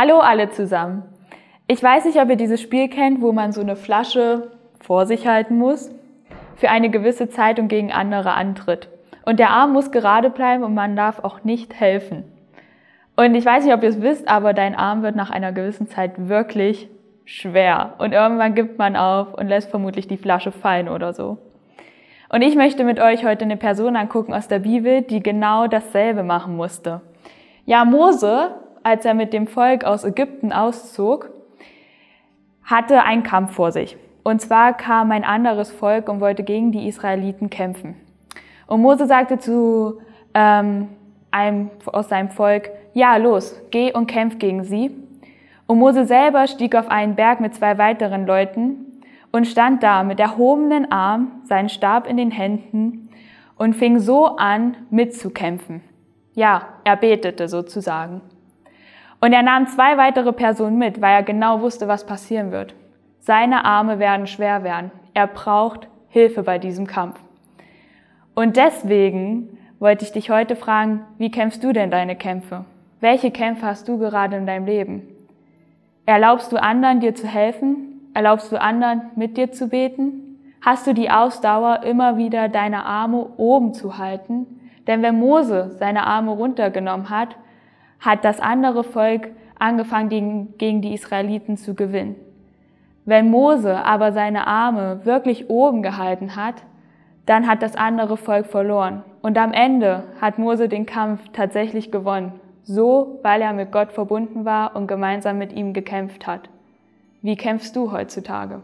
Hallo alle zusammen. Ich weiß nicht, ob ihr dieses Spiel kennt, wo man so eine Flasche vor sich halten muss, für eine gewisse Zeit und gegen andere antritt. Und der Arm muss gerade bleiben und man darf auch nicht helfen. Und ich weiß nicht, ob ihr es wisst, aber dein Arm wird nach einer gewissen Zeit wirklich schwer. Und irgendwann gibt man auf und lässt vermutlich die Flasche fallen oder so. Und ich möchte mit euch heute eine Person angucken aus der Bibel, die genau dasselbe machen musste. Ja, Mose als er mit dem Volk aus Ägypten auszog, hatte einen Kampf vor sich. Und zwar kam ein anderes Volk und wollte gegen die Israeliten kämpfen. Und Mose sagte zu ähm, einem aus seinem Volk, ja, los, geh und kämpf gegen sie. Und Mose selber stieg auf einen Berg mit zwei weiteren Leuten und stand da mit erhobenen Arm, seinen Stab in den Händen und fing so an, mitzukämpfen. Ja, er betete sozusagen. Und er nahm zwei weitere Personen mit, weil er genau wusste, was passieren wird. Seine Arme werden schwer werden. Er braucht Hilfe bei diesem Kampf. Und deswegen wollte ich dich heute fragen, wie kämpfst du denn deine Kämpfe? Welche Kämpfe hast du gerade in deinem Leben? Erlaubst du anderen, dir zu helfen? Erlaubst du anderen, mit dir zu beten? Hast du die Ausdauer, immer wieder deine Arme oben zu halten? Denn wenn Mose seine Arme runtergenommen hat, hat das andere Volk angefangen, gegen die Israeliten zu gewinnen. Wenn Mose aber seine Arme wirklich oben gehalten hat, dann hat das andere Volk verloren. Und am Ende hat Mose den Kampf tatsächlich gewonnen. So, weil er mit Gott verbunden war und gemeinsam mit ihm gekämpft hat. Wie kämpfst du heutzutage?